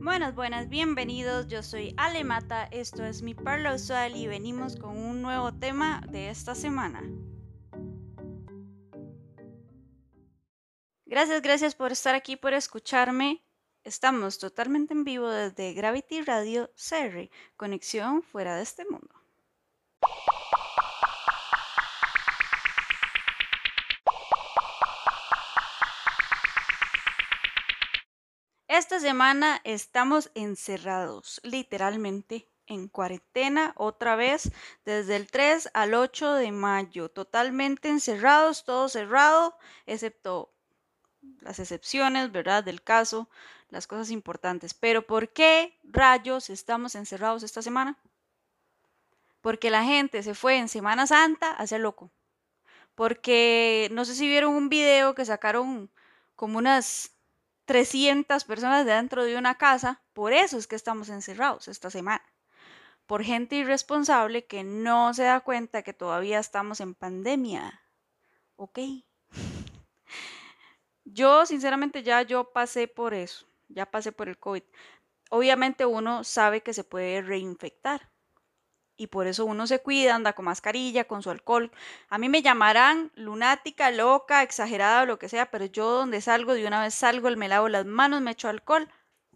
Buenas, buenas, bienvenidos. Yo soy Ale Mata, esto es mi Parla Usual y venimos con un nuevo tema de esta semana. Gracias, gracias por estar aquí, por escucharme. Estamos totalmente en vivo desde Gravity Radio Serri, conexión fuera de este mundo. Esta semana estamos encerrados, literalmente en cuarentena otra vez desde el 3 al 8 de mayo, totalmente encerrados, todo cerrado, excepto las excepciones, ¿verdad? Del caso, las cosas importantes. Pero ¿por qué rayos estamos encerrados esta semana? Porque la gente se fue en Semana Santa a hacer loco. Porque no sé si vieron un video que sacaron como unas 300 personas dentro de una casa. Por eso es que estamos encerrados esta semana. Por gente irresponsable que no se da cuenta que todavía estamos en pandemia. ¿Ok? Yo, sinceramente, ya yo pasé por eso, ya pasé por el COVID. Obviamente uno sabe que se puede reinfectar y por eso uno se cuida, anda con mascarilla, con su alcohol. A mí me llamarán lunática, loca, exagerada o lo que sea, pero yo donde salgo, de una vez salgo, me lavo las manos, me echo alcohol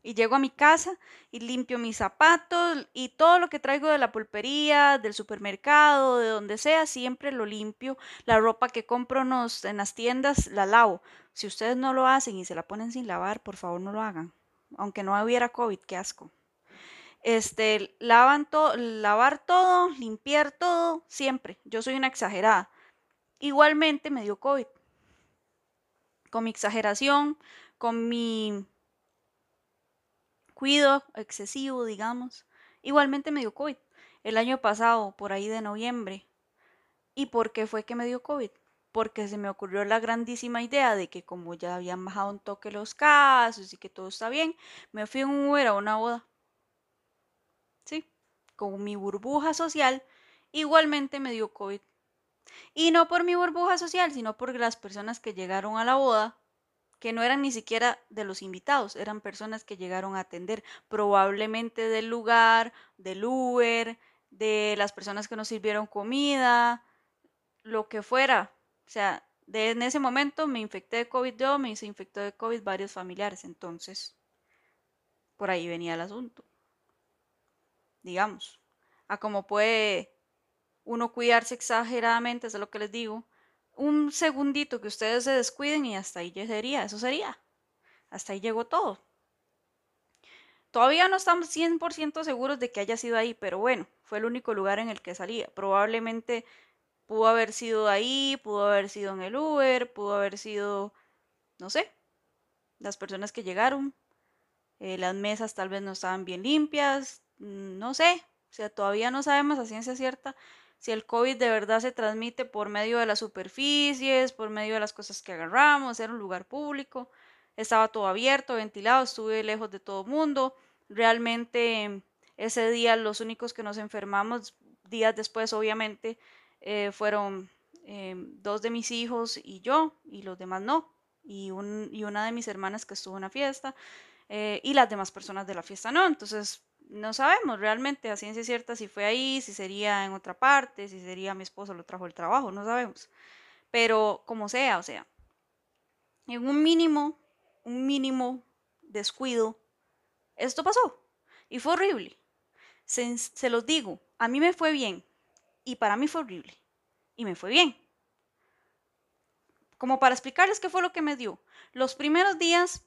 y llego a mi casa y limpio mis zapatos y todo lo que traigo de la pulpería, del supermercado, de donde sea, siempre lo limpio. La ropa que compro en las tiendas la lavo. Si ustedes no lo hacen y se la ponen sin lavar, por favor no lo hagan. Aunque no hubiera COVID, qué asco. Este, lavan todo, lavar todo, limpiar todo, siempre. Yo soy una exagerada. Igualmente me dio COVID. Con mi exageración, con mi cuido excesivo, digamos. Igualmente me dio COVID el año pasado, por ahí de noviembre. ¿Y por qué fue que me dio COVID? Porque se me ocurrió la grandísima idea de que como ya habían bajado un toque los casos y que todo está bien, me fui en un Uber a una boda. Con mi burbuja social, igualmente me dio COVID. Y no por mi burbuja social, sino por las personas que llegaron a la boda que no eran ni siquiera de los invitados, eran personas que llegaron a atender, probablemente del lugar, del Uber, de las personas que nos sirvieron comida, lo que fuera. O sea, de, en ese momento me infecté de COVID yo, me se infectó de COVID varios familiares, entonces por ahí venía el asunto. Digamos, a cómo puede uno cuidarse exageradamente, eso es lo que les digo, un segundito que ustedes se descuiden y hasta ahí sería, eso sería. Hasta ahí llegó todo. Todavía no estamos 100% seguros de que haya sido ahí, pero bueno, fue el único lugar en el que salía. Probablemente pudo haber sido ahí, pudo haber sido en el Uber, pudo haber sido, no sé, las personas que llegaron. Eh, las mesas tal vez no estaban bien limpias, no sé, o sea, todavía no sabemos a ciencia cierta si el COVID de verdad se transmite por medio de las superficies, por medio de las cosas que agarramos, era un lugar público, estaba todo abierto, ventilado, estuve lejos de todo el mundo. Realmente ese día los únicos que nos enfermamos, días después obviamente, eh, fueron em, dos de mis hijos y yo, y los demás no, y, una de mis hermanas que estuvo en la fiesta, eh, y las demás personas de la fiesta no. Entonces, no sabemos realmente a ciencia cierta si fue ahí, si sería en otra parte, si sería mi esposo lo trajo el trabajo, no sabemos. Pero como sea, o sea, en un mínimo, un mínimo descuido, esto pasó y fue horrible. Se, se los digo, a mí me fue bien y para mí fue horrible y me fue bien. Como para explicarles qué fue lo que me dio. Los primeros días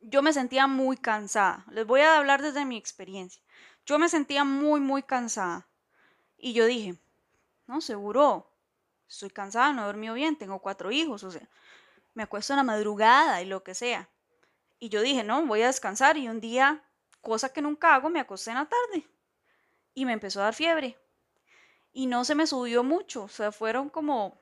yo me sentía muy cansada. Les voy a hablar desde mi experiencia. Yo me sentía muy, muy cansada. Y yo dije, no, seguro, estoy cansada, no he dormido bien, tengo cuatro hijos, o sea, me acuesto en la madrugada y lo que sea. Y yo dije, no, voy a descansar. Y un día, cosa que nunca hago, me acosté en la tarde. Y me empezó a dar fiebre. Y no se me subió mucho, o sea, fueron como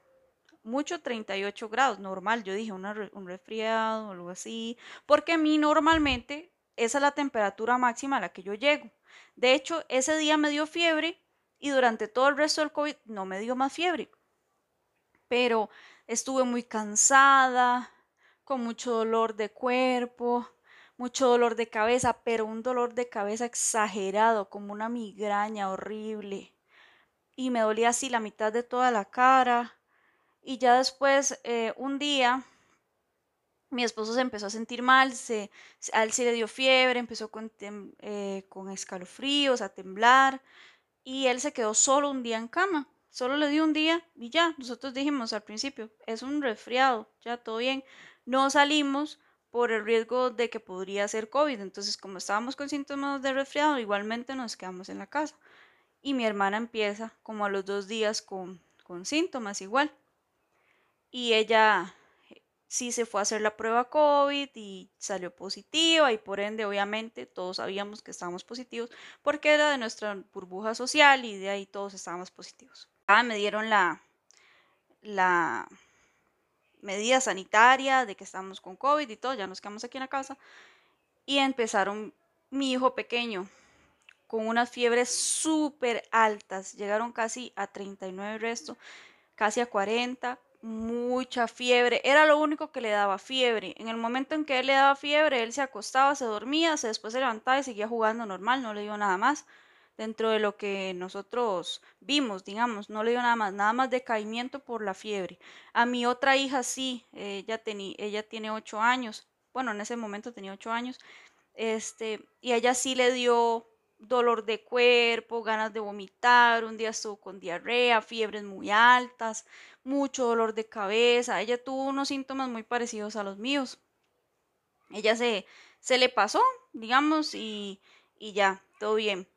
mucho 38 grados, normal. Yo dije un resfriado o algo así, porque a mí normalmente esa es la temperatura máxima a la que yo llego. De hecho, ese día me dio fiebre y durante todo el resto del COVID no me dio más fiebre. Pero estuve muy cansada, con mucho dolor de cuerpo, mucho dolor de cabeza, pero un dolor de cabeza exagerado, como una migraña horrible. Y me dolía así la mitad de toda la cara. Y ya después, eh, un día, mi esposo se empezó a sentir mal, se, a él sí le dio fiebre, empezó con, eh, con escalofríos, a temblar, y él se quedó solo un día en cama. Solo le dio un día y ya, nosotros dijimos al principio, es un resfriado, ya todo bien. No salimos por el riesgo de que podría ser COVID. Entonces, como estábamos con síntomas de resfriado, igualmente nos quedamos en la casa. Y mi hermana empieza como a los dos días con, con síntomas igual. Y ella eh, sí se fue a hacer la prueba COVID y salió positiva y por ende obviamente todos sabíamos que estábamos positivos porque era de nuestra burbuja social y de ahí todos estábamos positivos. Ah, me dieron la, la medida sanitaria de que estamos con COVID y todo, ya nos quedamos aquí en la casa. Y empezaron mi hijo pequeño con unas fiebres súper altas, llegaron casi a 39 resto, casi a 40, mucha fiebre, era lo único que le daba fiebre. En el momento en que él le daba fiebre, él se acostaba, se dormía, se después se levantaba y seguía jugando normal, no le dio nada más dentro de lo que nosotros vimos, digamos, no le dio nada más, nada más decaimiento por la fiebre. A mi otra hija sí, ella, tenía, ella tiene ocho años, bueno, en ese momento tenía ocho años, este, y ella sí le dio dolor de cuerpo, ganas de vomitar, un día estuvo con diarrea, fiebres muy altas, mucho dolor de cabeza, ella tuvo unos síntomas muy parecidos a los míos. Ella se, se le pasó, digamos, y, y ya, todo bien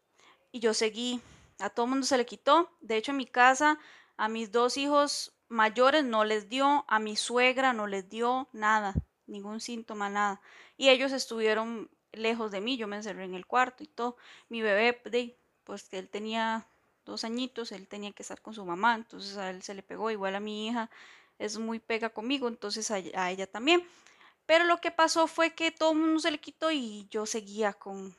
y yo seguí. A todo mundo se le quitó. De hecho, en mi casa, a mis dos hijos mayores no les dio, a mi suegra no les dio nada, ningún síntoma, nada. Y ellos estuvieron lejos de mí, yo me encerré en el cuarto y todo. Mi bebé, pues que él tenía dos añitos, él tenía que estar con su mamá, entonces a él se le pegó, igual a mi hija es muy pega conmigo, entonces a, a ella también. Pero lo que pasó fue que todo el mundo se le quitó y yo seguía con,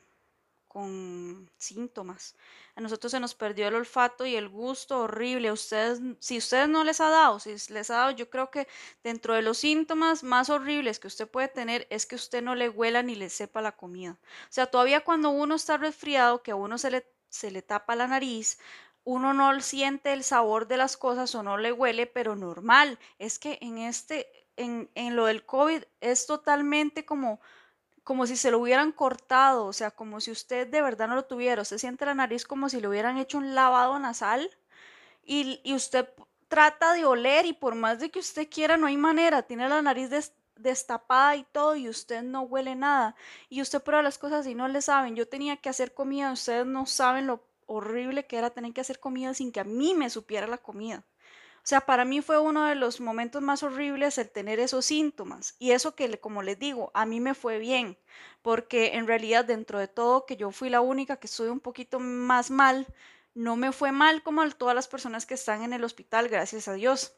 con síntomas. A nosotros se nos perdió el olfato y el gusto horrible. ustedes, si ustedes no les ha dado, si les ha dado, yo creo que dentro de los síntomas más horribles que usted puede tener es que usted no le huela ni le sepa la comida. O sea, todavía cuando uno está resfriado, que a uno se le, se le tapa la nariz, uno no siente el sabor de las cosas o no le huele, pero normal. Es que en este, en, en lo del COVID es totalmente como como si se lo hubieran cortado, o sea, como si usted de verdad no lo tuviera. Usted siente la nariz como si le hubieran hecho un lavado nasal y, usted trata de oler y por más de que usted quiera, no hay manera. Tiene la nariz destapada y todo y usted no huele nada. Y usted prueba las cosas y no le saben. Yo tenía que hacer comida, ustedes no saben lo horrible que era tener que hacer comida sin que a mí me supiera la comida. O sea, para mí fue uno de los momentos más horribles el tener esos síntomas. Y eso que, como les digo, a mí me fue bien, porque en realidad dentro de todo, que yo fui la única que estuve un poquito más mal, no me fue mal como a todas las personas que están en el hospital, gracias a Dios.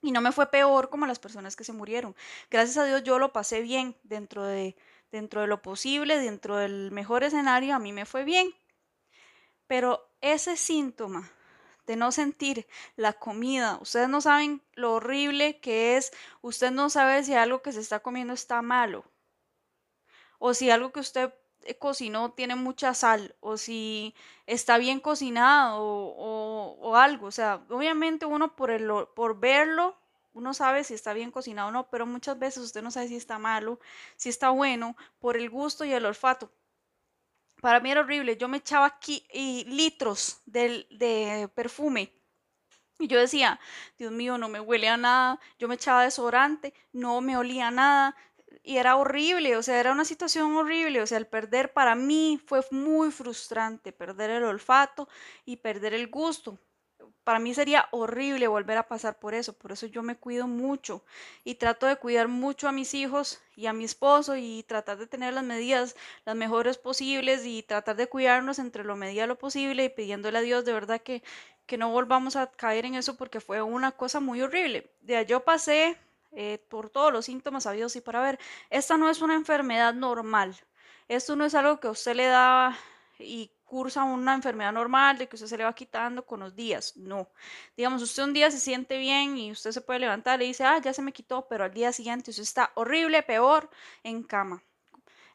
Y no me fue peor como las personas que se murieron. Gracias a Dios yo lo pasé bien dentro de, dentro de lo posible, dentro del mejor escenario, a mí me fue bien. Pero ese síntoma de no sentir la comida. Ustedes no saben lo horrible que es. Usted no sabe si algo que se está comiendo está malo. O si algo que usted eh, cocinó tiene mucha sal. O si está bien cocinado o, algo. O sea, obviamente uno por, el, por verlo uno sabe si está bien cocinado o no, pero muchas veces usted no sabe si está malo, si está bueno, por el gusto y el olfato. Para mí era horrible. Yo me echaba aquí y litros de, de perfume. Y yo decía, Dios mío, no me huele a nada. Yo me echaba desodorante, no me olía a nada. Y era horrible, o sea, era una situación horrible. O sea, el perder para mí fue muy frustrante, perder el olfato y perder el gusto para mí sería horrible volver a pasar por eso, por eso yo me cuido mucho y trato de cuidar mucho a mis hijos y a mi esposo y tratar de tener las medidas las mejores posibles y tratar de cuidarnos entre lo medida lo posible y pidiéndole a Dios de verdad que, que no volvamos a caer en eso porque fue una cosa muy horrible. De yo pasé eh, por todos los síntomas habidos y para ver, esta no es una enfermedad normal, esto no es algo que usted le da y cursa una enfermedad normal, de que usted se le va quitando con los días. No. Digamos, usted un día se siente bien y usted se puede levantar y dice, ah, ya se me quitó, pero al día siguiente usted está horrible, peor, en cama.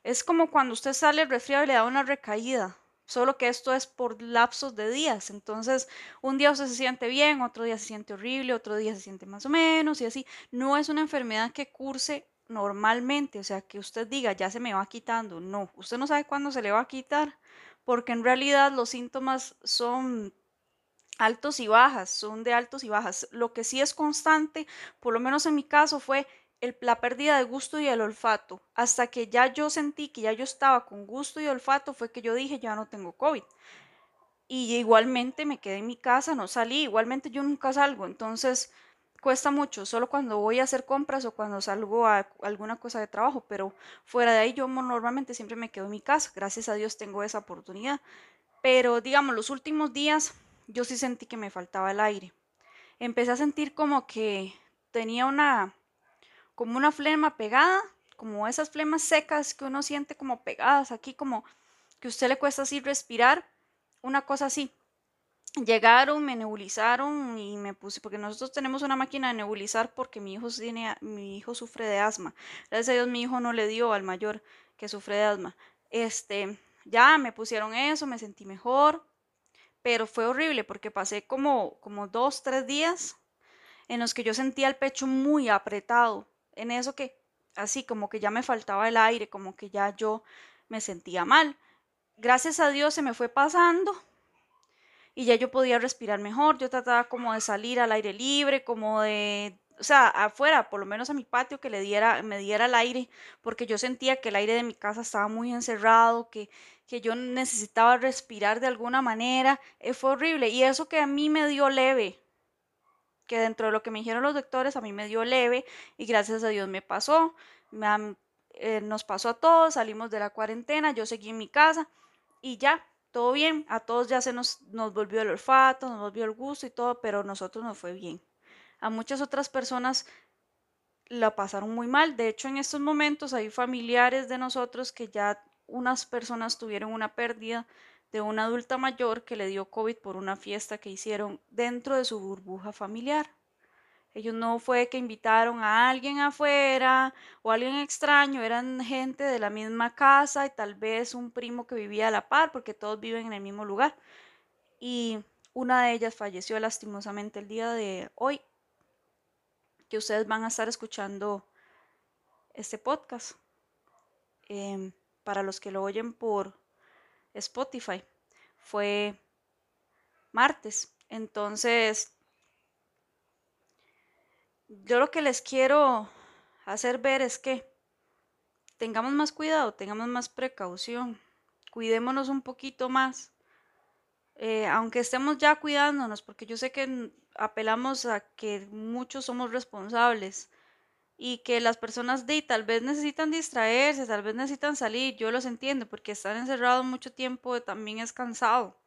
Es como cuando usted sale resfriado y le da una recaída, solo que esto es por lapsos de días. Entonces, un día usted se siente bien, otro día se siente horrible, otro día se siente más o menos y así. No es una enfermedad que curse normalmente, o sea, que usted diga, ya se me va quitando. No, usted no sabe cuándo se le va a quitar, porque en realidad los síntomas son altos y bajas, son de altos y bajas. Lo que sí es constante, por lo menos en mi caso, fue la pérdida de gusto y el olfato. Hasta que ya yo sentí que ya yo estaba con gusto y olfato, fue que yo dije, ya no tengo COVID. Y igualmente me quedé en mi casa, no salí, igualmente yo nunca salgo, entonces cuesta mucho, solo cuando voy a hacer compras o cuando salgo a alguna cosa de trabajo, pero fuera de ahí yo normalmente siempre me quedo en mi casa, gracias a Dios tengo esa oportunidad. Pero digamos, los últimos días yo sí sentí que me faltaba el aire. Empecé a sentir como que tenía una como una flema pegada, como esas flemas secas que uno siente como pegadas aquí, como que a usted le cuesta así respirar, una cosa así. Llegaron, me nebulizaron y me puse, porque nosotros tenemos una máquina de nebulizar porque mi hijo, tiene, mi hijo sufre de asma. Gracias a Dios mi hijo no le dio al mayor que sufre de asma. Este, ya me pusieron eso, me sentí mejor, pero fue horrible porque pasé como, como dos, tres días en los que yo sentía el pecho muy apretado en eso que así como que ya me faltaba el aire, como que ya yo me sentía mal. Gracias a Dios se me fue pasando y ya yo podía respirar mejor. Yo trataba como de salir al aire libre, como de, o sea, afuera, por lo menos a mi patio, que le diera, me diera el aire, porque yo sentía que el aire de mi casa estaba muy encerrado, que, que yo necesitaba respirar de alguna manera. Eh, fue horrible. Y eso que a mí me dio leve, que dentro de lo que me dijeron los doctores a mí me dio leve y gracias a Dios me pasó. Eh, nos pasó a todos, salimos de la cuarentena, yo seguí en mi casa y ya, todo bien. A todos ya se nos, nos volvió el olfato, nos volvió el gusto y todo, pero a nosotros nos fue bien. A muchas otras personas la pasaron muy mal. De hecho, en estos momentos hay familiares de nosotros que ya unas personas tuvieron una pérdida de una adulta mayor que le dio COVID por una fiesta que hicieron dentro de su burbuja familiar. Ellos no fue que invitaron a alguien afuera o a alguien extraño, eran gente de la misma casa y tal vez un primo que vivía a la par, porque todos viven en el mismo lugar. Y una de ellas falleció lastimosamente el día de hoy, que ustedes van a estar escuchando este podcast. Em, para los que lo oyen por Spotify. Fue martes. Entonces, yo lo que les quiero hacer ver es que tengamos más cuidado, tengamos más precaución, cuidémonos un poquito más. Eh, aunque estemos ya cuidándonos, porque yo sé que apelamos a que muchos somos responsables, y que las personas de tal vez necesitan distraerse, tal vez necesitan salir, yo los entiendo, porque estar encerrado mucho tiempo también es cansado.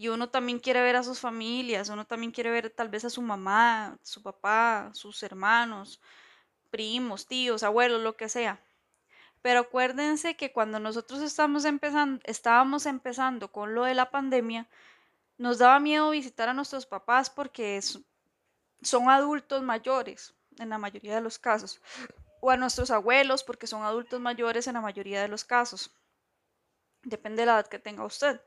Y uno también quiere ver a sus familias, uno también quiere ver tal vez a su mamá, su papá, sus hermanos, primos, tíos, abuelos, lo que sea. Pero acuérdense que cuando nosotros estamos empezando, estábamos empezando con lo de la pandemia, nos daba miedo visitar a nuestros papás porque son adultos mayores, en la mayoría de los casos, o a nuestros abuelos porque son adultos mayores en la mayoría de los casos. Depende de la edad que tenga usted.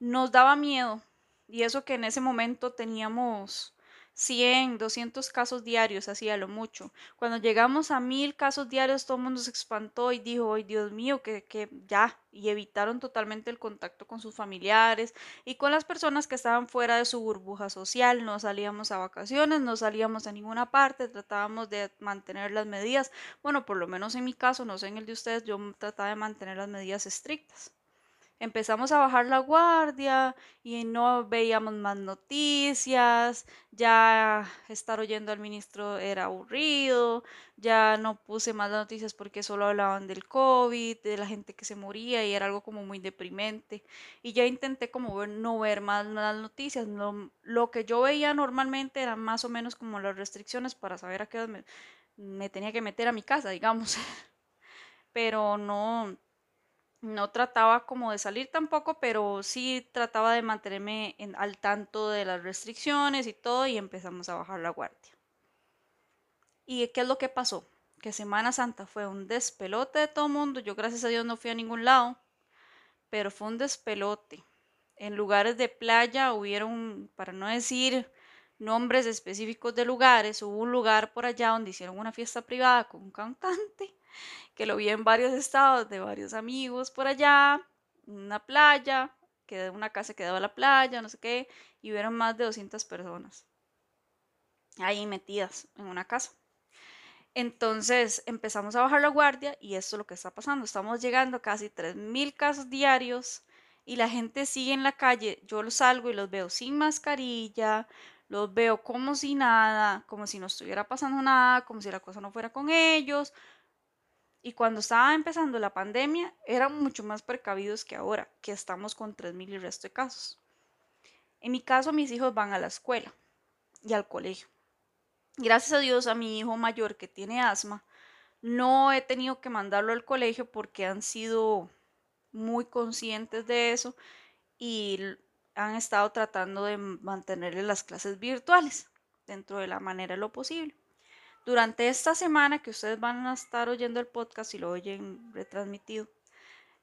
Nos daba miedo y eso que en ese momento teníamos 100, 200 casos diarios, hacía lo mucho. Cuando llegamos a mil casos diarios, todo el mundo se espantó y dijo, ay Dios mío, que, que ya, y evitaron totalmente el contacto con sus familiares y con las personas que estaban fuera de su burbuja social. No salíamos a vacaciones, no salíamos a ninguna parte, tratábamos de mantener las medidas. Bueno, por lo menos en mi caso, no sé en el de ustedes, yo trataba de mantener las medidas estrictas empezamos a bajar la guardia y no veíamos más noticias, ya estar oyendo al ministro era aburrido, ya no puse más noticias porque solo hablaban del COVID, de la gente que se moría y era algo como muy deprimente. Y ya intenté como no ver más las noticias, lo que yo veía normalmente eran más o menos como las restricciones para saber a qué me, me tenía que meter a mi casa, digamos. Pero no, no trataba como de salir tampoco, pero sí trataba de mantenerme al tanto de las restricciones y todo y empezamos a bajar la guardia. ¿Y qué es lo que pasó? que Semana Santa fue un despelote de todo mundo. Yo gracias a Dios no fui a ningún lado, pero fue un despelote. En lugares de playa hubieron, para no decir nombres específicos de lugares, hubo un lugar por allá donde hicieron una fiesta privada con un cantante, que lo vi en varios estados de varios amigos por allá, una playa, que una casa que daba a la playa, no sé qué, y hubieron más de 200 personas ahí metidas en una casa. Entonces empezamos a bajar la guardia y esto es lo que está pasando. Estamos llegando a casi 3.000 casos diarios y la gente sigue en la calle. Yo los salgo y los veo sin mascarilla, los veo como si nada, como si no estuviera pasando nada, como si la cosa no fuera con ellos. Y cuando estaba empezando la pandemia, eran mucho más precavidos que ahora, que estamos con 3.000 y resto de casos. En mi caso, mis hijos van a la escuela y al colegio gracias a Dios a mi hijo mayor que tiene asma, no he tenido que mandarlo al colegio porque han sido muy conscientes de eso y han estado tratando de mantenerle las clases virtuales dentro de la manera de lo posible. Durante esta semana que ustedes van a estar oyendo el podcast y lo oyen retransmitido,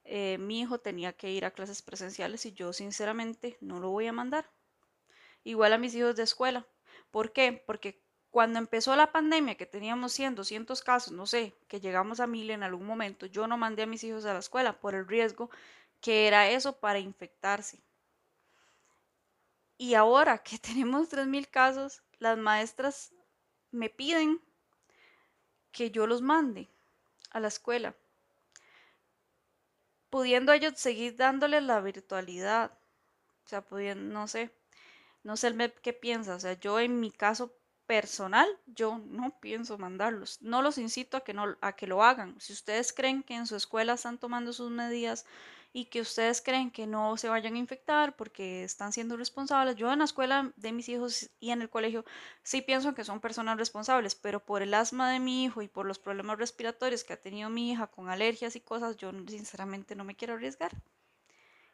eh, mi hijo tenía que ir a clases presenciales y yo sinceramente no lo voy a mandar. Igual a mis hijos de escuela. ¿Por qué? Porque cuando empezó la pandemia, que teníamos 100, 200 casos, no sé, que llegamos a mil en algún momento, yo no mandé a mis hijos a la escuela por el riesgo que era eso para infectarse. Y ahora que tenemos 3.000 casos, las maestras me piden que yo los mande a la escuela, pudiendo ellos seguir dándoles la virtualidad. O sea, pudiendo, no sé, no sé el qué piensa. O sea, yo en mi caso personal, yo no pienso mandarlos. No los incito a que, no, a que lo hagan. Si ustedes creen que en su escuela están tomando sus medidas y que ustedes creen que no se vayan a infectar porque están siendo responsables, yo en la escuela de mis hijos y en el colegio sí pienso que son personas responsables, pero por el asma de mi hijo y por los problemas respiratorios que ha tenido mi hija con alergias y cosas, yo sinceramente no me quiero arriesgar.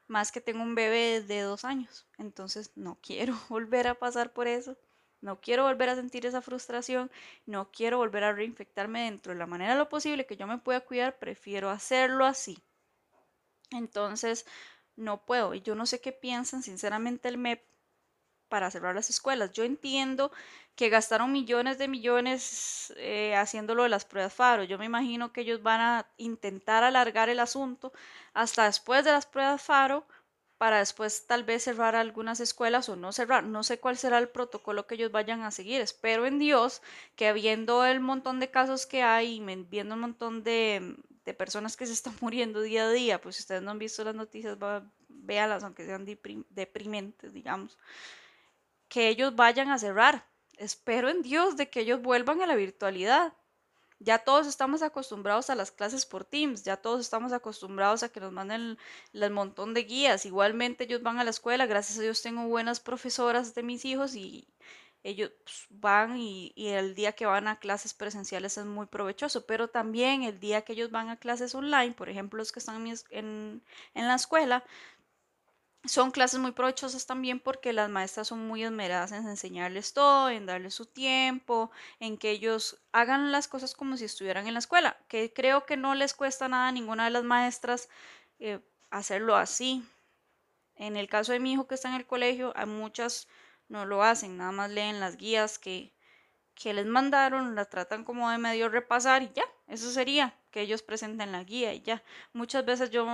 Más que tengo un bebé de dos años, entonces no quiero volver a pasar por eso. No quiero volver a sentir esa frustración, no quiero volver a reinfectarme dentro de la manera lo posible que yo me pueda cuidar, prefiero hacerlo así. Entonces, no puedo. Y yo no sé qué piensan, sinceramente, el MEP para cerrar las escuelas. Yo entiendo que gastaron millones de millones eh, haciéndolo de las pruebas FARO. Yo me imagino que ellos van a intentar alargar el asunto hasta después de las pruebas FARO para después tal vez cerrar algunas escuelas o no cerrar. No sé cuál será el protocolo que ellos vayan a seguir. Espero en Dios que viendo el montón de casos que hay y viendo un montón de, personas que se están muriendo día a día, pues si ustedes no han visto las noticias, véanlas, aunque sean deprimentes, digamos, que ellos vayan a cerrar. Espero en Dios de que ellos vuelvan a la virtualidad ya todos estamos acostumbrados a las clases por Teams, ya todos estamos acostumbrados a que nos manden el, montón de guías. Igualmente ellos van a la escuela, gracias a Dios tengo buenas profesoras de mis hijos y ellos pues, van y, el día que van a clases presenciales es muy provechoso, pero también el día que ellos van a clases online, por ejemplo los que están en, en la escuela, son clases muy provechosas también porque las maestras son muy esmeradas en enseñarles todo, en darles su tiempo, en que ellos hagan las cosas como si estuvieran en la escuela, que creo que no les cuesta nada a ninguna de las maestras eh, hacerlo así. En el caso de mi hijo que está en el colegio, a muchas no lo hacen, nada más leen las guías que, que les mandaron, la tratan como de medio repasar y ya, eso sería, que ellos presenten la guía y ya. Muchas veces yo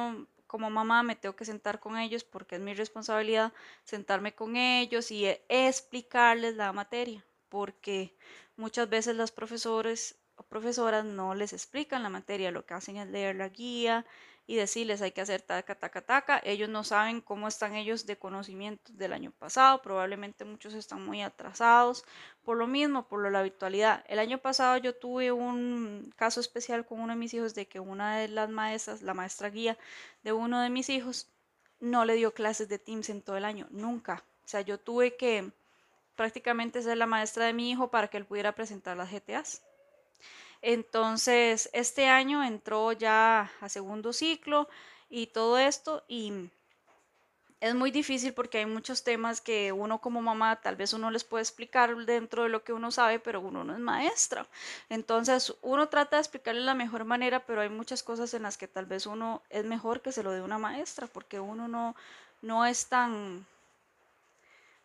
como mamá me tengo que sentar con ellos porque es mi responsabilidad sentarme con ellos y e, explicarles la materia, porque muchas veces los profesores o profesoras no les explican la materia, lo que hacen es leer la guía, y decirles hay que hacer taca, taca, taca. Ellos no saben cómo están ellos de conocimientos del año pasado, probablemente muchos están muy atrasados por lo mismo, por la habitualidad. El año pasado yo tuve un caso especial con uno de mis hijos de que una de las maestras, la maestra guía de uno de mis hijos, no le dio clases de Teams en todo el año, nunca. O sea, yo tuve que prácticamente ser la maestra de mi hijo para que él pudiera presentar las GTAs. Entonces, este año entró ya a segundo ciclo y todo esto y es muy difícil porque hay muchos temas que uno como mamá tal vez uno les puede explicar dentro de lo que uno sabe, pero uno no es maestra. Entonces uno trata de explicarle la mejor manera, pero hay muchas cosas en las que tal vez uno es mejor que se lo dé una maestra, porque uno no, no es tan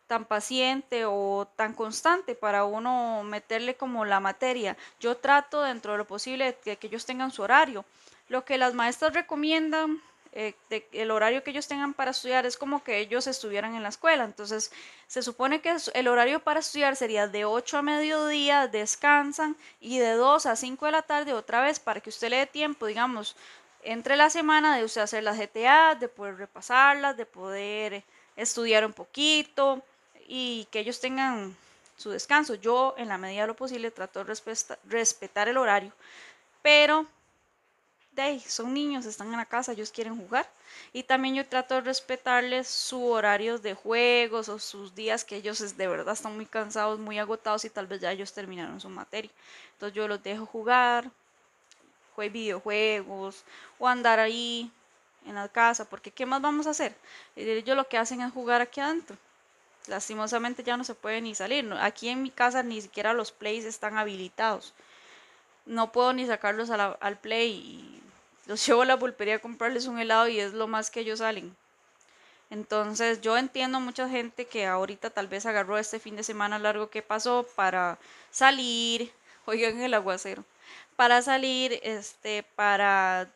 tan paciente o tan constante para uno meterle como la materia. Yo trato dentro de lo posible de que ellos tengan su horario. Lo que las maestras recomiendan eh, el horario que ellos tengan para estudiar es como que ellos estuvieran en la escuela. Entonces, se supone que el horario para estudiar sería de 8 a mediodía, descansan y de 2 a 5 de la tarde otra vez para que usted le dé tiempo, digamos, entre la semana de usted hacer las GTA, de poder repasarlas, de poder estudiar un poquito y que ellos tengan su descanso. Yo, en la medida de lo posible, trato de respetar el horario, pero de son niños, están en la casa, ellos quieren jugar. Y también yo trato de respetarles su horario de juegos o sus días que ellos de verdad están muy cansados, muy agotados y tal vez ya ellos terminaron su materia. Entonces yo los dejo jugar, jugar videojuegos o andar ahí en la casa, porque ¿qué más vamos a hacer? Ellos lo que hacen es jugar aquí adentro. Lastimosamente ya no se puede ni salir. Aquí en mi casa ni siquiera los plays están habilitados. No puedo ni sacarlos al play los llevo a la pulpería a comprarles un helado y es lo más que ellos salen. Entonces yo entiendo mucha gente que ahorita tal vez agarró este fin de semana largo que pasó para salir, oigan el aguacero, para salir, este, para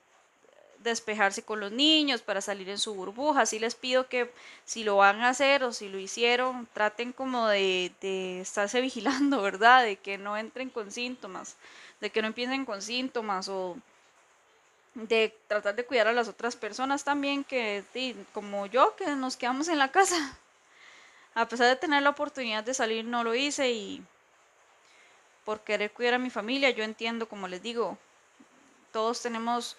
despejarse con los niños, para salir en su burbuja. Así les pido que si lo van a hacer o si lo hicieron, traten como de, de estarse vigilando, ¿verdad? De que no entren con síntomas, de que no empiecen con síntomas o de tratar de cuidar a las otras personas también, que como yo, que nos quedamos en la casa. A pesar de tener la oportunidad de salir, no lo hice y por querer cuidar a mi familia, yo entiendo, como les digo, todos tenemos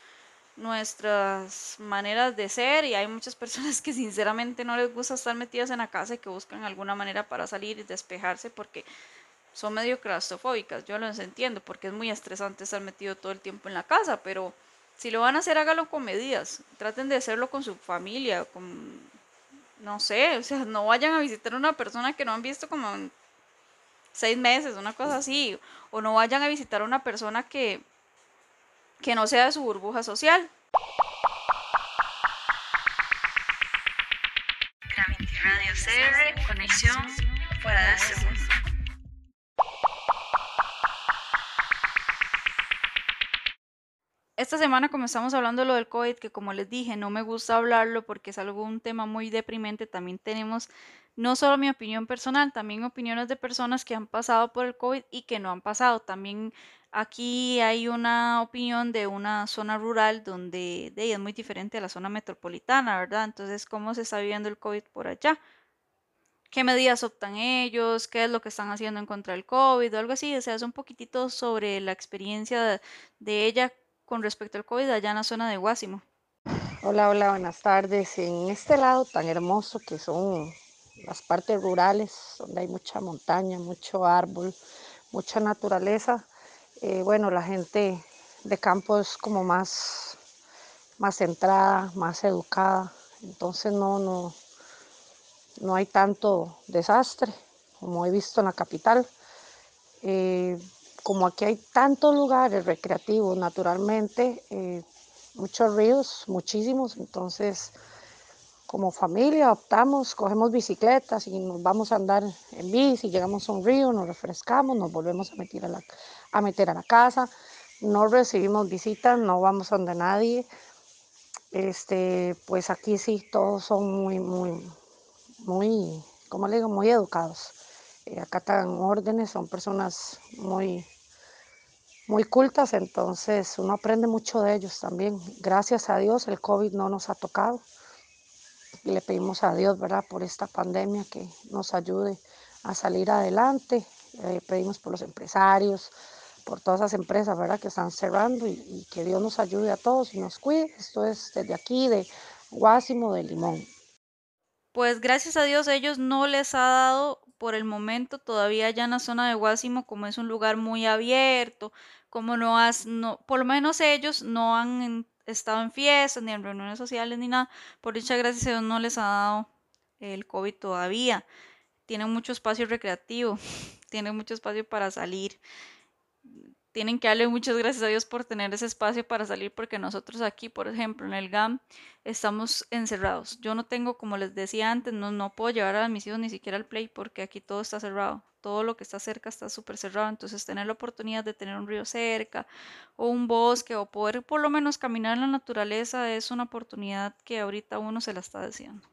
nuestras maneras de ser y hay muchas personas que sinceramente no les gusta estar metidas en la casa y que buscan alguna manera para salir y despejarse porque son medio claustrofóbicas. Yo los entiendo porque es muy estresante estar metido todo el tiempo en la casa, pero si lo van a hacer, hágalo con medidas. Traten de hacerlo con su familia, con, no sé, o sea, no vayan a visitar a una persona que no han visto como en seis meses, una cosa así. O no vayan a visitar a una persona que, que no sea de su burbuja social. Radio CR, conexión fuera de este esta semana como estamos hablando de lo del COVID, que como les dije, no me gusta hablarlo porque es algo un tema muy deprimente, también tenemos no solo mi opinión personal, también opiniones de personas que han pasado por el COVID y que no han pasado. También aquí hay una opinión de una zona rural donde de es muy diferente a la zona metropolitana, ¿verdad? Entonces, ¿cómo se está viviendo el COVID por allá? ¿Qué medidas optan ellos? ¿Qué es lo que están haciendo en contra del COVID? O algo así. O sea, es un poquitito sobre la experiencia de, ella con respecto al COVID allá en la zona de Guásimo. Hola, hola, buenas tardes. En este lado tan hermoso que son las partes rurales, donde hay mucha montaña, mucho árbol, mucha naturaleza, eh, bueno, la gente de campo es como más, más centrada, más educada, entonces no, no, no hay tanto desastre como he visto en la capital. Eh, como aquí hay tantos lugares recreativos naturalmente, eh, muchos ríos, muchísimos, entonces como familia optamos, cogemos bicicletas y nos vamos a andar en bici, llegamos a un río, nos refrescamos, nos volvemos a meter a la, a, meter a la casa, no recibimos visitas, no vamos a donde nadie. Este, pues aquí sí todos son muy, muy, muy, como le digo, muy educados. Eh, acatan órdenes, son personas muy, muy cultas, entonces uno aprende mucho de ellos también. Gracias a Dios el COVID no nos ha tocado y le pedimos a Dios, ¿verdad?, por esta pandemia que nos ayude a salir adelante. Eh, pedimos por los empresarios, por todas esas empresas, ¿verdad?, que están cerrando y, que Dios nos ayude a todos y nos cuide. Esto es desde aquí, de Guásimo, de Limón. Pues gracias a Dios ellos no les ha dado por el momento todavía allá en la zona de Guásimo, como es un lugar muy abierto, como no has, no, por lo menos ellos no han estado en fiestas, ni en reuniones sociales, ni nada. Por dicha, gracias a Dios, no les ha dado el COVID todavía. Tienen mucho espacio recreativo, tienen mucho espacio para salir tienen que darle muchas gracias a Dios por tener ese espacio para salir, porque nosotros aquí, por ejemplo, en el GAM, estamos encerrados. Yo no tengo, como les decía antes, no, no puedo llevar a mis hijos ni siquiera al play porque aquí todo está cerrado. Todo lo que está cerca está súper cerrado. Entonces, tener la oportunidad de tener un río cerca o un bosque o poder por lo menos caminar en la naturaleza es una oportunidad que ahorita uno se la está deseando.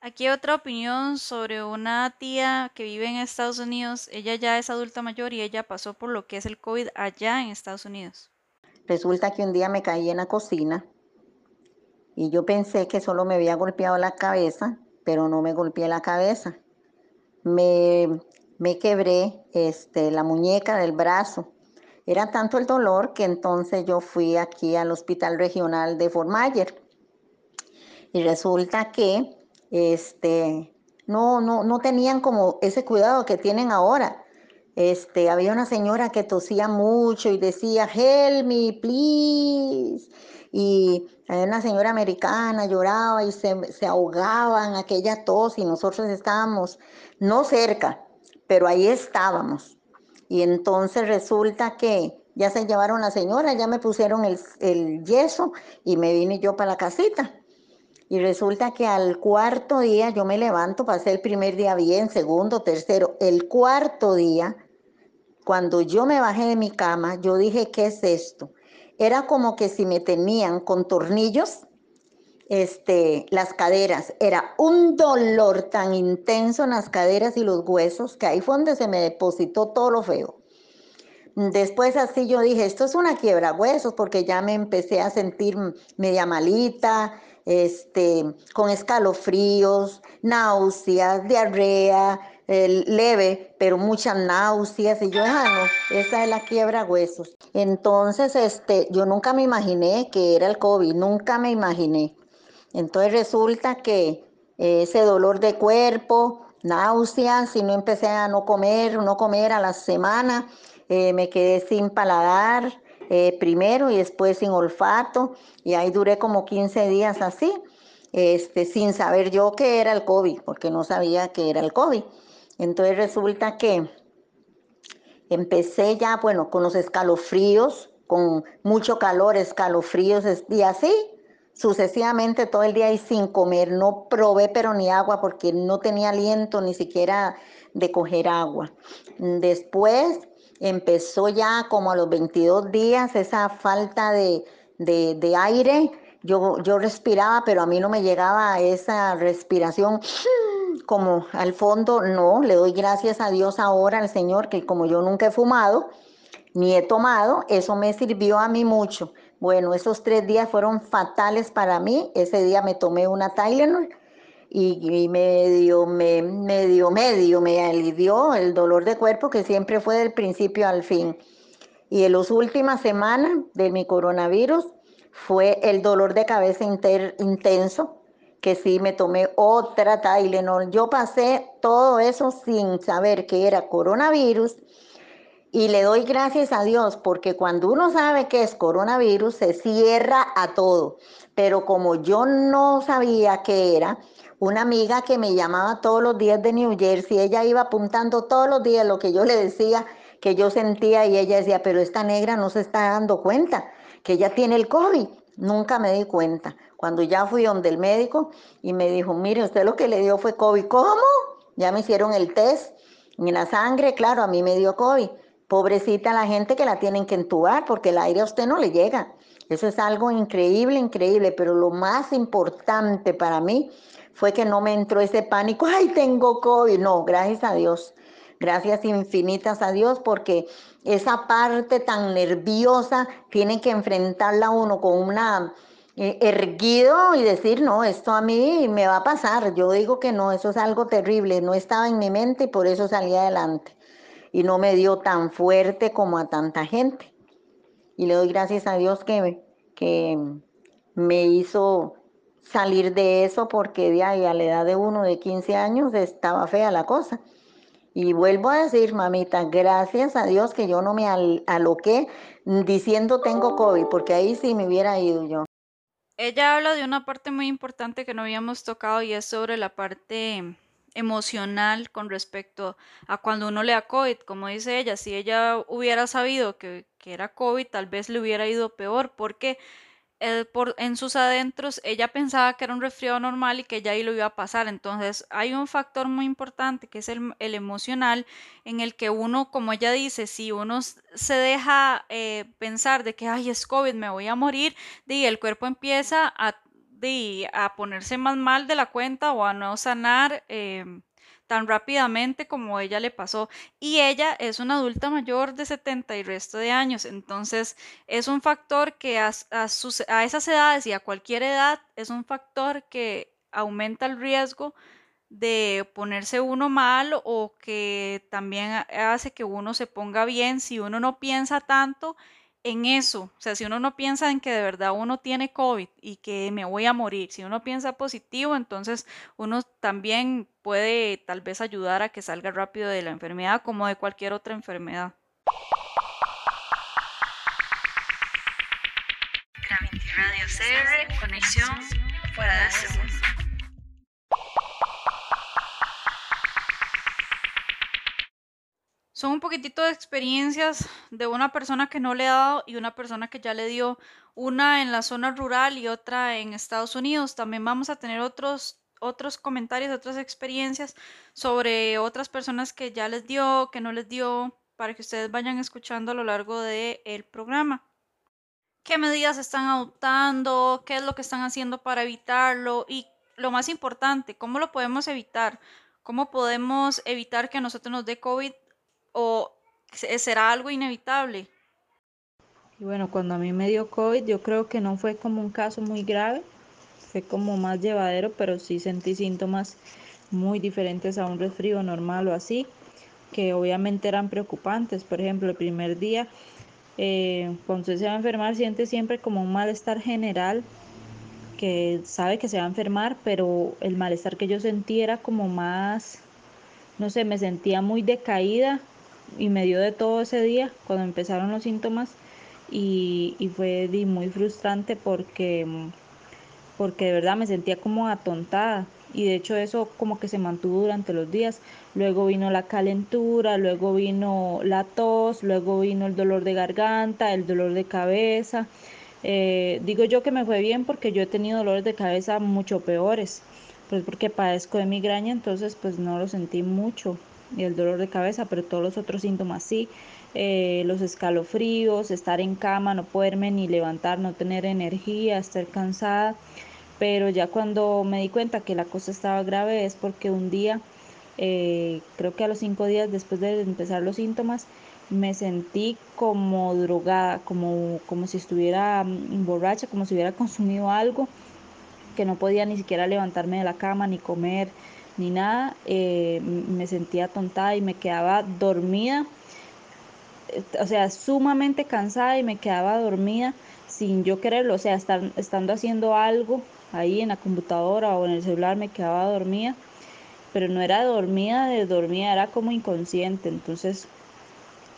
Aquí otra opinión sobre una tía que vive en Estados Unidos. Ella ya es adulta mayor y ella pasó por lo que es el COVID allá en Estados Unidos. Resulta que un día me caí en la cocina y yo pensé que solo me había golpeado la cabeza, pero no me golpeé la cabeza. Me, me quebré este, la muñeca del brazo. Era tanto el dolor que entonces yo fui aquí al Hospital Regional de Fort Myers. Y resulta que este, no, no, no tenían como ese cuidado que tienen ahora. Este, había una señora que tosía mucho y decía, help me, please. Y había una señora americana lloraba y se, se ahogaba en aquella tos y nosotros estábamos no cerca, pero ahí estábamos. Y entonces resulta que ya se llevaron la señora, ya me pusieron el, el yeso y me vine yo para la casita. Y resulta que al cuarto día yo me levanto, pasé el primer día bien, segundo, tercero. El cuarto día, cuando yo me bajé de mi cama, yo dije, ¿qué es esto? Era como que si me tenían con tornillos este, las caderas. Era un dolor tan intenso en las caderas y los huesos que ahí fue donde se me depositó todo lo feo. Después así yo dije, esto es una quiebra huesos porque ya me empecé a sentir media malita, este, con escalofríos, náuseas, diarrea, leve, pero muchas náuseas. Y yo, ah, no, esa es la quiebra huesos. Entonces, este, yo nunca me imaginé que era el COVID, nunca me imaginé. Entonces resulta que ese dolor de cuerpo, náuseas, y no empecé a no comer, no comer a la semana, eh, me quedé sin paladar, eh, primero y después sin olfato y ahí duré como 15 días así, este, sin saber yo que era el COVID, porque no sabía que era el COVID. Entonces resulta que empecé ya, bueno, con los escalofríos, con mucho calor, escalofríos y así sucesivamente todo el día y sin comer. No probé pero ni agua porque no tenía aliento ni siquiera de coger agua. Después empezó ya como a los 22 días esa falta de, aire. Yo, yo respiraba, pero a mí no me llegaba esa respiración como al fondo. No, le doy gracias a Dios ahora al Señor, que como yo nunca he fumado ni he tomado, eso me sirvió a mí mucho. Bueno, esos tres días fueron fatales para mí. Ese día me tomé una Tylenol y, medio, me, medio, medio me alivió el dolor de cuerpo que siempre fue del principio al fin. Y en las últimas semanas de mi coronavirus fue el dolor de cabeza intenso, que sí me tomé otra Tylenol. Yo pasé todo eso sin saber que era coronavirus y le doy gracias a Dios porque cuando uno sabe que es coronavirus se cierra a todo. Pero como yo no sabía qué era, una amiga que me llamaba todos los días de New Jersey, ella iba apuntando todos los días lo que yo le decía, que yo sentía y ella decía, pero esta negra no se está dando cuenta que ella tiene el COVID. Nunca me di cuenta. Cuando ya fui donde el médico y me dijo, mire, usted lo que le dio fue COVID. ¿Cómo? Ya me hicieron el test en la sangre, claro, a mí me dio COVID. Pobrecita la gente que la tienen que entubar porque el aire a usted no le llega. Eso es algo increíble, increíble, pero lo más importante para mí fue que no me entró ese pánico, ay, tengo COVID. No, gracias a Dios. Gracias infinitas a Dios porque esa parte tan nerviosa tiene que enfrentarla uno con una eh, erguido y decir, no, esto a mí me va a pasar. Yo digo que no, eso es algo terrible. No estaba en mi mente y por eso salí adelante. Y no me dio tan fuerte como a tanta gente. Y le doy gracias a Dios que, que me hizo salir de eso porque de ahí a la edad de uno de 15 años estaba fea la cosa. Y vuelvo a decir, mamita, gracias a Dios que yo no me aloqué diciendo tengo COVID, porque ahí sí me hubiera ido yo. Ella habla de una parte muy importante que no habíamos tocado y es sobre la parte emocional con respecto a cuando uno le da COVID. Como dice ella, si ella hubiera sabido que, que era COVID, tal vez le hubiera ido peor porque eh, por, en sus adentros ella pensaba que era un resfriado normal y que ya ahí lo iba a pasar. Entonces hay un factor muy importante que es el, el emocional en el que uno, como ella dice, si uno se deja eh, pensar de que, ay, es COVID, me voy a morir, y el cuerpo empieza a, a ponerse más mal de la cuenta o a no sanar. Eh, tan rápidamente como ella le pasó. Y ella es una adulta mayor de 70 y resto de años. Entonces es un factor que a, a, esas edades y a cualquier edad es un factor que aumenta el riesgo de ponerse uno mal o que también hace que uno se ponga bien si uno no piensa tanto en eso, o sea, si uno no piensa en que de verdad uno tiene COVID y que me voy a morir, si uno piensa positivo, entonces uno también puede tal vez ayudar a que salga rápido de la enfermedad como de cualquier otra enfermedad. Son un poquitito de experiencias de una persona que no le ha dado y una persona que ya le dio una en la zona rural y otra en Estados Unidos. También vamos a tener otros otros comentarios, otras experiencias sobre otras personas que ya les dio, que no les dio, para que ustedes vayan escuchando a lo largo del el programa. ¿Qué medidas están adoptando? ¿Qué es lo que están haciendo para evitarlo? Y lo más importante, ¿cómo lo podemos evitar? ¿Cómo podemos evitar que a nosotros nos dé COVID o será algo inevitable? Y bueno, cuando a mí me dio COVID, yo creo que no fue como un caso muy grave, fue como más llevadero, pero sí sentí síntomas muy diferentes a un resfrío normal o así, que obviamente eran preocupantes. Por ejemplo, el primer día, eh, cuando usted se va a enfermar, siente siempre como un malestar general, que sabe que se va a enfermar, pero el malestar que yo sentí era como más, no sé, me sentía muy decaída y me dio de todo ese día cuando empezaron los síntomas y, y fue muy frustrante porque, porque de verdad me sentía como atontada y de hecho eso como que se mantuvo durante los días. Luego vino la calentura, luego vino la tos, luego vino el dolor de garganta, el dolor de cabeza. Eh, digo yo que me fue bien porque yo he tenido dolores de cabeza mucho peores, pues porque padezco de migraña, entonces pues no lo sentí mucho y el dolor de cabeza, pero todos los otros síntomas sí, eh, los escalofríos, estar en cama, no poderme ni levantar, no tener energía, estar cansada, pero ya cuando me di cuenta que la cosa estaba grave es porque un día, eh, creo que a los cinco días después de empezar los síntomas, me sentí como drogada, como, como si estuviera mm, borracha, como si hubiera consumido algo, que no podía ni siquiera levantarme de la cama, ni comer, ni nada, eh, me sentía tontada y me quedaba dormida, o sea, sumamente cansada y me quedaba dormida sin yo quererlo, o sea, estando haciendo algo ahí en la computadora o en el celular me quedaba dormida, pero no era dormida de dormida, era como inconsciente, entonces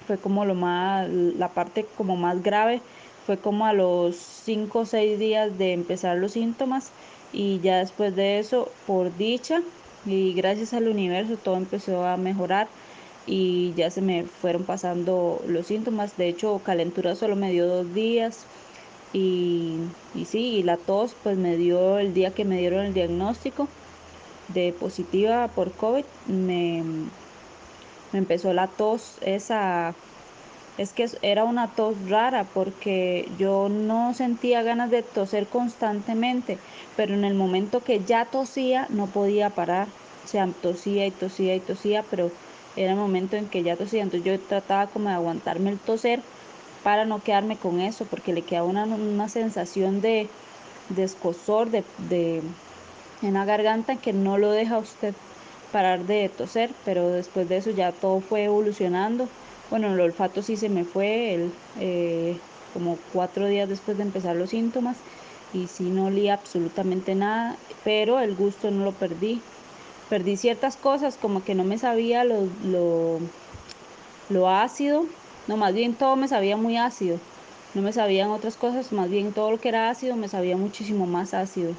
fue como lo más, la parte como más grave fue como a los 5 o 6 días de empezar los síntomas. Y ya después de eso, por dicha, y gracias al universo todo empezó a mejorar y ya se me fueron pasando los síntomas. De hecho, calentura solo me dio dos días y, y sí, y la tos pues me dio el día que me dieron el diagnóstico de positiva por COVID, me, me empezó la tos esa es que era una tos rara porque yo no sentía ganas de toser constantemente, pero en el momento que ya tosía no podía parar, o sea, tosía y tosía y tosía, pero era el momento en que ya tosía, entonces yo trataba como de aguantarme el toser para no quedarme con eso, porque le queda una, una sensación de, de escosor, de, de, en la garganta que no lo deja usted parar de toser, pero después de eso ya todo fue evolucionando bueno, el olfato sí se me fue el, eh, como cuatro días después de empezar los síntomas y sí no olía absolutamente nada, pero el gusto no lo perdí. perdí ciertas cosas, como que no me sabía lo, lo, lo ácido, no, más bien todo me sabía muy ácido, no me sabían otras cosas, más bien todo lo que era ácido me sabía muchísimo más ácido.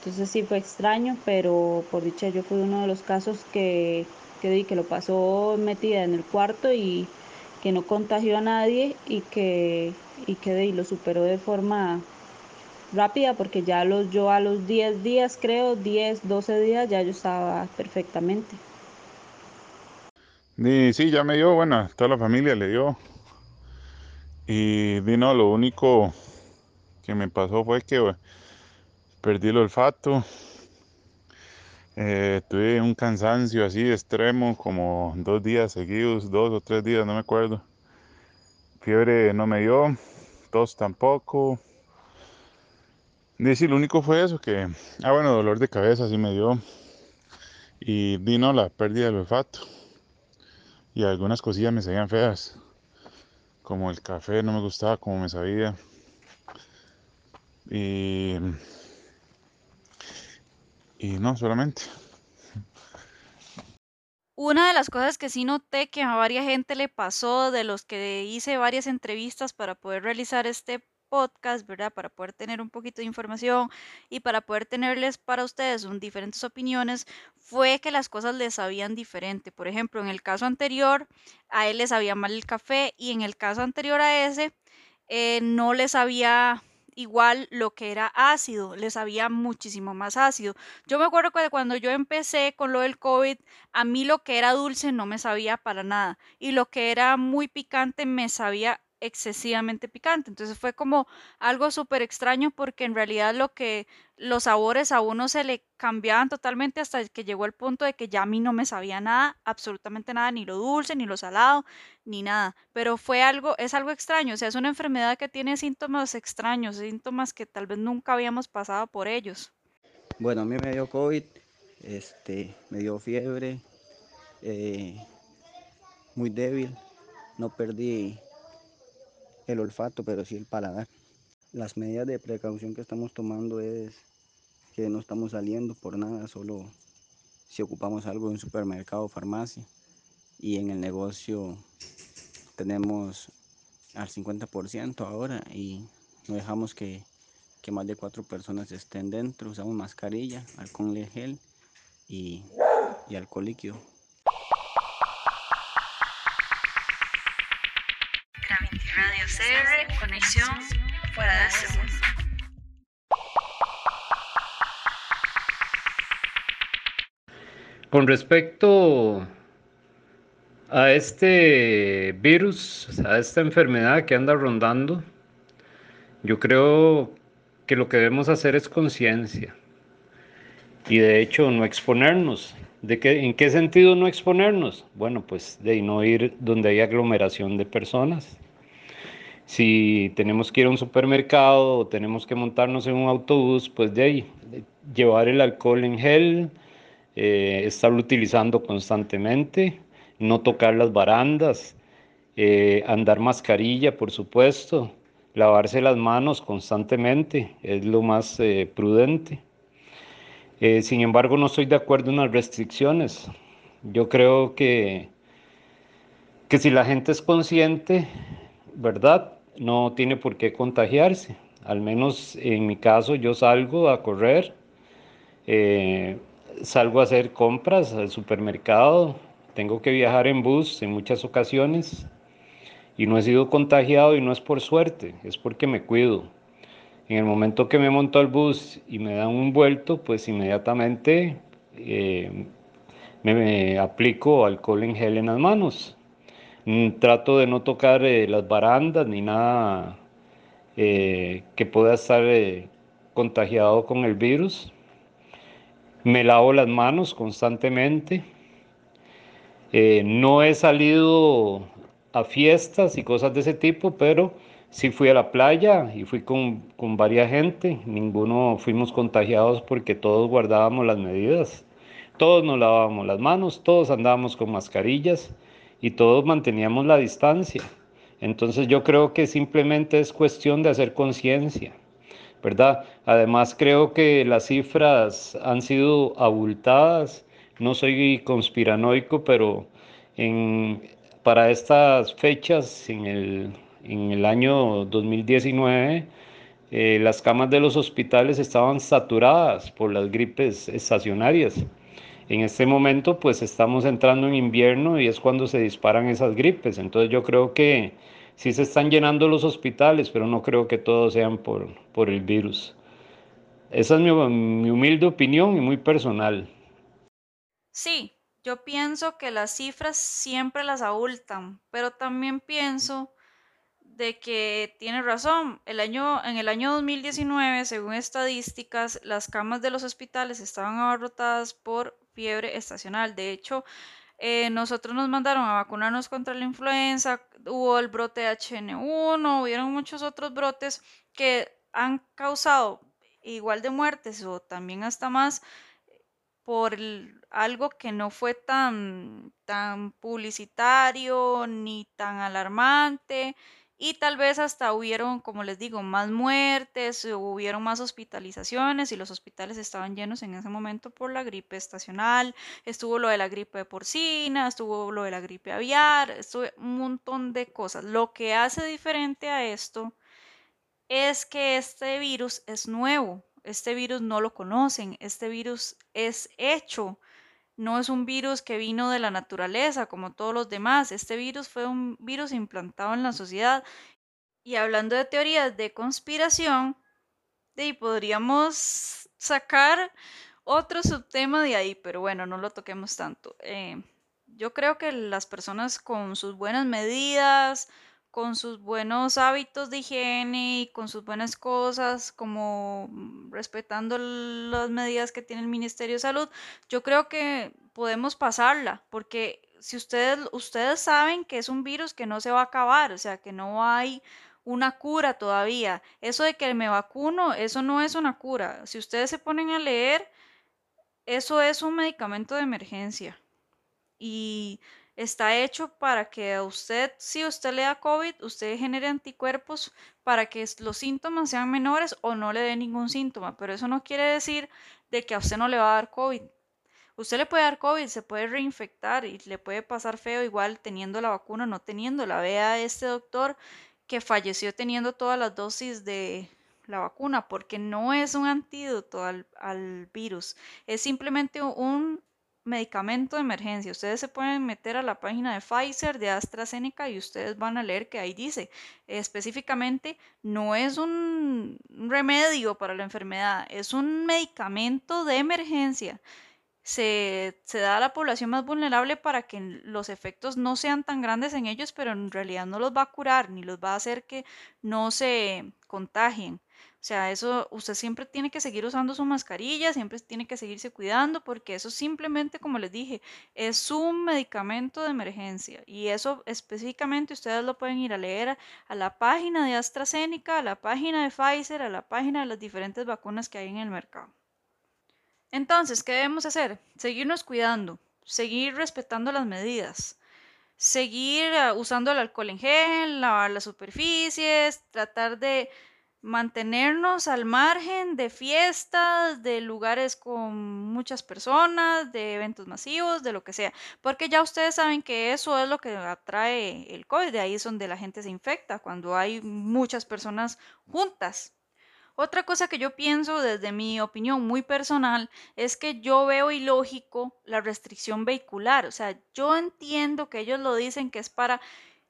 Entonces sí fue extraño, pero por dicha yo fui uno de los casos que, que, que lo pasó metida en el cuarto y que no contagió a nadie y que, y que y lo superó de forma rápida porque ya los, yo a los 10 días, creo, 10, 12 días ya yo estaba perfectamente. Y sí, ya me dio, bueno, toda la familia le dio. Y no, lo único que me pasó fue que perdí el olfato. Eh, tuve un cansancio así extremo, como dos días seguidos, dos o tres días, no me acuerdo. Fiebre no me dio, tos tampoco. Dice, lo único fue eso, que, ah bueno, dolor de cabeza sí me dio. Y vino la pérdida del olfato. Y algunas cosillas me seguían feas. Como el café no me gustaba como me sabía. Y, y no, solamente. Una de las cosas que sí noté que a varias gente le pasó, de los que hice varias entrevistas para poder realizar este podcast, ¿verdad? Para poder tener un poquito de información y para poder tenerles para ustedes diferentes opiniones, fue que las cosas les sabían diferente. Por ejemplo, en el caso anterior, a él le sabía mal el café y en el caso anterior a ese, eh, no le sabía igual lo que era ácido, le sabía muchísimo más ácido. Yo me acuerdo que cuando yo empecé con lo del COVID, a mí lo que era dulce no me sabía para nada y lo que era muy picante me sabía excesivamente picante. Entonces fue como algo súper extraño porque en realidad lo que los sabores a uno se le cambiaban totalmente hasta que llegó el punto de que ya a mí no me sabía nada, absolutamente nada, ni lo dulce, ni lo salado, ni nada. Pero fue algo, es algo extraño, o sea, es una enfermedad que tiene síntomas extraños, síntomas que tal vez nunca habíamos pasado por ellos. Bueno, a mí me dio COVID, este, me dio fiebre, eh, muy débil, no perdí el olfato, pero sí el paladar. Las medidas de precaución que estamos tomando es que no estamos saliendo por nada, solo si ocupamos algo en supermercado o farmacia. Y en el negocio tenemos al 50% ahora y no dejamos que, que, más de cuatro personas estén dentro. Usamos mascarilla, alcohol gel y, y alcohol líquido. Fuera de. Con respecto a este virus, a esta enfermedad que anda rondando, yo creo que lo que debemos hacer es conciencia y de hecho no exponernos. ¿De qué, ¿En qué sentido no exponernos? Bueno, pues de no ir donde hay aglomeración de personas, si tenemos que ir a un supermercado o tenemos que montarnos en un autobús, pues de ahí, llevar el alcohol en gel, eh, estarlo utilizando constantemente, no tocar las barandas, eh, andar mascarilla, por supuesto, lavarse las manos constantemente, es lo más eh, prudente. sin embargo, no estoy de acuerdo en las restricciones. Yo creo que, que si la gente es consciente, ¿verdad? No tiene por qué contagiarse. Al menos en mi caso yo salgo a correr, eh, salgo a hacer compras al supermercado, tengo que viajar en bus en muchas ocasiones y no he sido contagiado y no es por suerte, es porque me cuido. En el momento que me monto al bus y me dan un vuelto, pues inmediatamente eh, me aplico alcohol en gel en las manos trato de no tocar eh, las barandas ni nada eh, que pueda estar eh, contagiado con el virus. Me lavo las manos constantemente. no he salido a fiestas y cosas de ese tipo, pero sí fui a la playa y fui con, con varias gente. Ninguno fuimos contagiados porque todos guardábamos las medidas. Todos nos lavábamos las manos, todos andábamos con mascarillas y todos manteníamos la distancia. Entonces yo creo que simplemente es cuestión de hacer conciencia, ¿verdad? Además creo que las cifras han sido abultadas no soy conspiranoico, pero en, para estas fechas, en el, en el año 2019, eh, las camas de los hospitales estaban saturadas por las gripes estacionarias. En este momento pues estamos entrando en invierno y es cuando se disparan esas gripes. Entonces yo creo que sí se están llenando los hospitales, pero no creo que todos sean por, por el virus. Esa es mi, mi humilde opinión y muy personal. Sí, yo pienso que las cifras siempre las abultan, pero también pienso de que tiene razón. El año, en el año 2019, según estadísticas, las camas de los hospitales estaban abarrotadas por fiebre estacional. De hecho, eh, nosotros nos mandaron a vacunarnos contra la influenza, hubo el brote HN1, hubieron muchos otros brotes que han causado igual de muertes o también hasta más por algo que no fue tan, tan publicitario ni tan alarmante y tal vez hasta hubieron, como les digo, más muertes, hubieron más hospitalizaciones y los hospitales estaban llenos en ese momento por la gripe estacional, estuvo lo de la gripe porcina, estuvo lo de la gripe aviar, estuvo un montón de cosas. Lo que hace diferente a esto es que este virus es nuevo, este virus no lo conocen, este virus es hecho no es un virus que vino de la naturaleza como todos los demás. Este virus fue un virus implantado en la sociedad. Y hablando de teorías de conspiración, de podríamos sacar otro subtema de ahí, pero bueno, no lo toquemos tanto. Eh, yo creo que las personas con sus buenas medidas, con sus buenos hábitos de higiene y con sus buenas cosas, como mm, respetando las medidas que tiene el Ministerio de Salud, yo creo que podemos pasarla, porque si ustedes, ustedes saben que es un virus que no se va a acabar, o sea, que no hay una cura todavía. Eso de que me vacuno, eso no es una cura. Si ustedes se ponen a leer, eso es un medicamento de emergencia. Y está hecho para que a usted, si usted le da COVID, usted genere anticuerpos para que los síntomas sean menores o no le dé ningún síntoma. Pero eso no quiere decir de que a usted no le va a dar COVID. Usted le puede dar COVID, se puede reinfectar y le puede pasar feo igual teniendo la vacuna o no teniéndola. Vea este doctor que falleció teniendo todas las dosis de la vacuna porque no es un antídoto al, al virus, es simplemente un medicamento de emergencia. Ustedes se pueden meter a la página de Pfizer, de AstraZeneca y ustedes van a leer que ahí dice específicamente no es un remedio para la enfermedad, es un medicamento de emergencia. Se, se, da a la población más vulnerable para que los efectos no sean tan grandes en ellos, pero en realidad no los va a curar ni los va a hacer que no se contagien. O sea, eso usted siempre tiene que seguir usando su mascarilla, siempre tiene que seguirse cuidando porque eso simplemente, como les dije, es un medicamento de emergencia y eso específicamente ustedes lo pueden ir a leer a, la página de AstraZeneca, a la página de Pfizer, a la página de las diferentes vacunas que hay en el mercado. Entonces, ¿qué debemos hacer? Seguirnos cuidando, seguir respetando las medidas seguir ah, usando el alcohol en gel, lavar las superficies, tratar de mantenernos al margen de fiestas, de lugares con muchas personas, de eventos masivos, de lo que sea, porque ya ustedes saben que eso es lo que atrae el COVID, de ahí es donde la gente se infecta, cuando hay muchas personas juntas. Otra cosa que yo pienso desde mi opinión muy personal es que yo veo ilógico la restricción vehicular, o sea, yo entiendo que ellos lo dicen que es para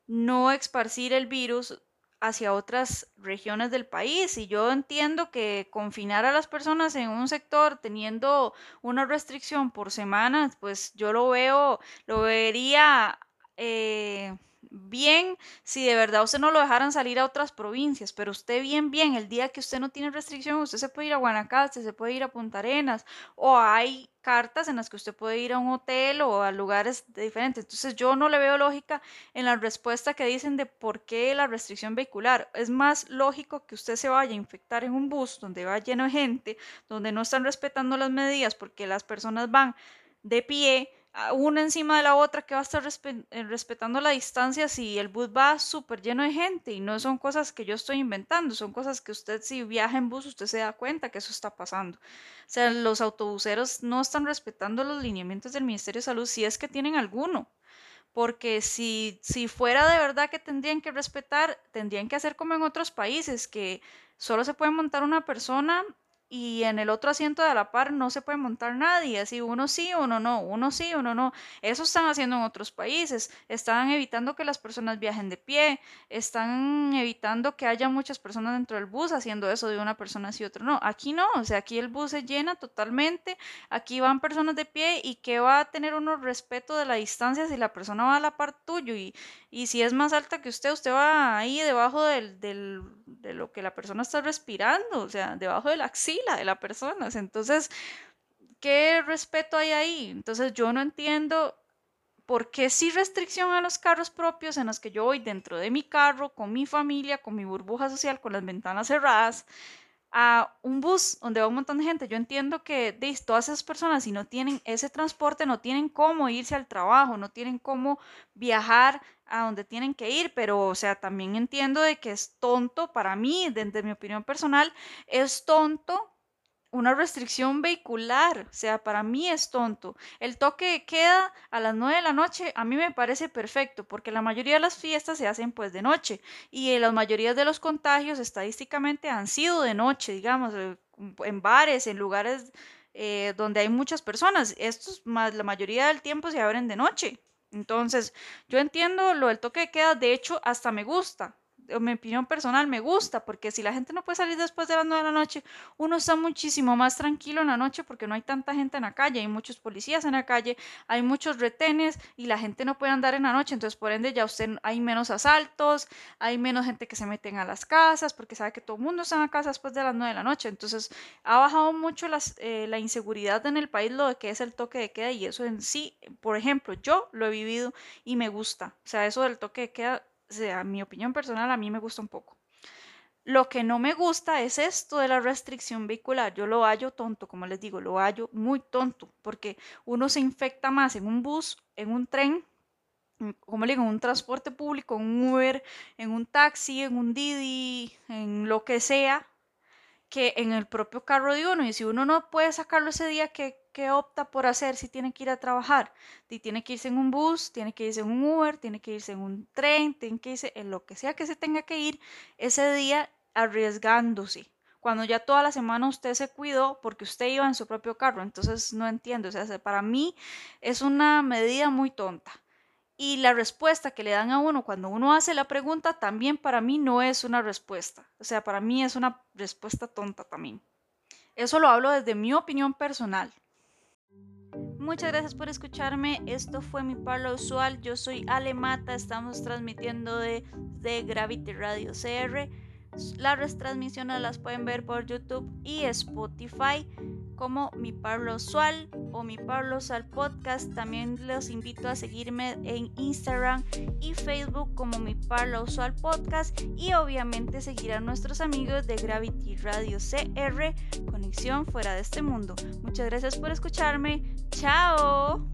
no esparcir el virus hacia otras regiones del país. Y yo entiendo que confinar a las personas en un sector teniendo una restricción por semana, pues yo lo veo, lo vería eh, bien si de verdad usted no lo dejaran salir a otras provincias, pero usted bien, bien, el día que usted no tiene restricción, usted se puede ir a Guanacaste, se puede ir a Punta Arenas, o hay cartas en las que usted puede ir a un hotel o a lugares diferentes. Entonces yo no le veo lógica en la respuesta que dicen de por qué la restricción vehicular. Es más lógico que usted se vaya a infectar en un bus donde va lleno de gente, donde no están respetando las medidas porque las personas van de pie, una encima de la otra que va a estar eh, respetando la distancia si el bus va súper lleno de gente y no son cosas que yo estoy inventando, son cosas que usted si viaja en bus usted se da cuenta que eso está pasando. O sea, los autobuseros no están respetando los lineamientos del Ministerio de Salud si es que tienen alguno. Porque si, si fuera de verdad que tendrían que respetar, tendrían que hacer como en otros países, que solo se puede montar una persona y en el otro asiento de la par no se puede montar nadie, así uno sí, uno no, uno sí, uno no. Eso están haciendo en otros países, están evitando que las personas viajen de pie, están evitando que haya muchas personas dentro del bus haciendo eso de una persona sí otra no. Aquí no, o sea, aquí el bus se llena totalmente, aquí van personas de pie y que va a tener uno respeto de la distancia si la persona va a la par tuyo y, y si es más alta que usted, usted va ahí debajo del, del, de lo que la persona está respirando, o sea, debajo de la axila de la persona. Entonces, ¿qué respeto hay ahí? Entonces, yo no entiendo por qué sí restricción a los carros propios en los que yo voy dentro de mi carro, con mi familia, con mi burbuja social, con las ventanas cerradas, a un bus donde va un montón de gente. Yo entiendo que de, todas esas personas, si no tienen ese transporte, no tienen cómo irse al trabajo, no tienen cómo viajar a donde tienen que ir, pero o sea, también entiendo de que es tonto para mí, desde mi opinión personal, es tonto una restricción vehicular, o sea, para mí es tonto. El toque de queda a las 9 de la noche a mí me parece perfecto, porque la mayoría de las fiestas se hacen pues de noche y la mayoría de los contagios estadísticamente han sido de noche, digamos, eh, en bares, en lugares eh, donde hay muchas personas. Estos más la mayoría del tiempo se abren de noche. Entonces, yo entiendo lo del toque de queda, de hecho, hasta me gusta, mi opinión personal, me gusta, porque si la gente no puede salir después de las 9 de la noche, uno está muchísimo más tranquilo en la noche porque no hay tanta gente en la calle, hay muchos policías en la calle, hay muchos retenes y la gente no puede andar en la noche, entonces por ende ya usted hay menos asaltos, hay menos gente que se meten a las casas porque sabe que todo el mundo está en la casa después de las 9 de la noche, entonces ha bajado mucho las, eh, la inseguridad en el país, lo de que es el toque de queda y eso en sí, por ejemplo, yo lo he vivido y me gusta, o sea, eso del toque de queda sea, mi opinión personal a mí me gusta un poco. Lo que no me gusta es esto de la restricción vehicular. Yo lo hallo tonto, como les digo, lo hallo muy tonto, porque uno se infecta más en un bus, en un tren, como le digo, en un transporte público, en un Uber, en un taxi, en un Didi, en lo que sea, que en el propio carro de uno. Y si uno no puede sacarlo ese día, ¿qué, opta por hacer si tiene que ir a trabajar? Y tiene que irse en un bus, tiene que irse en un Uber, tiene que irse en un tren, tiene que irse en lo que sea que se tenga que ir ese día arriesgándose. Cuando ya toda la semana usted se cuidó porque usted iba en su propio carro. Entonces no entiendo. O sea, para mí es una medida muy tonta. Y la respuesta que le dan a uno cuando uno hace la pregunta también para mí no es una respuesta. O sea, para mí es una respuesta tonta también. Eso lo hablo desde mi opinión personal. Muchas gracias por escucharme. Esto fue mi parlo usual. Yo soy Ale Mata. Estamos transmitiendo de, de Gravity Radio CR. Las retransmisiones las pueden ver por YouTube y Spotify como Mi Pablo Usual o Mi Pablo Usual Podcast. También los invito a seguirme en Instagram y Facebook como Mi Pablo Usual Podcast y obviamente seguir a nuestros amigos de Gravity Radio CR, Conexión Fuera de este Mundo. Muchas gracias por escucharme. Chao.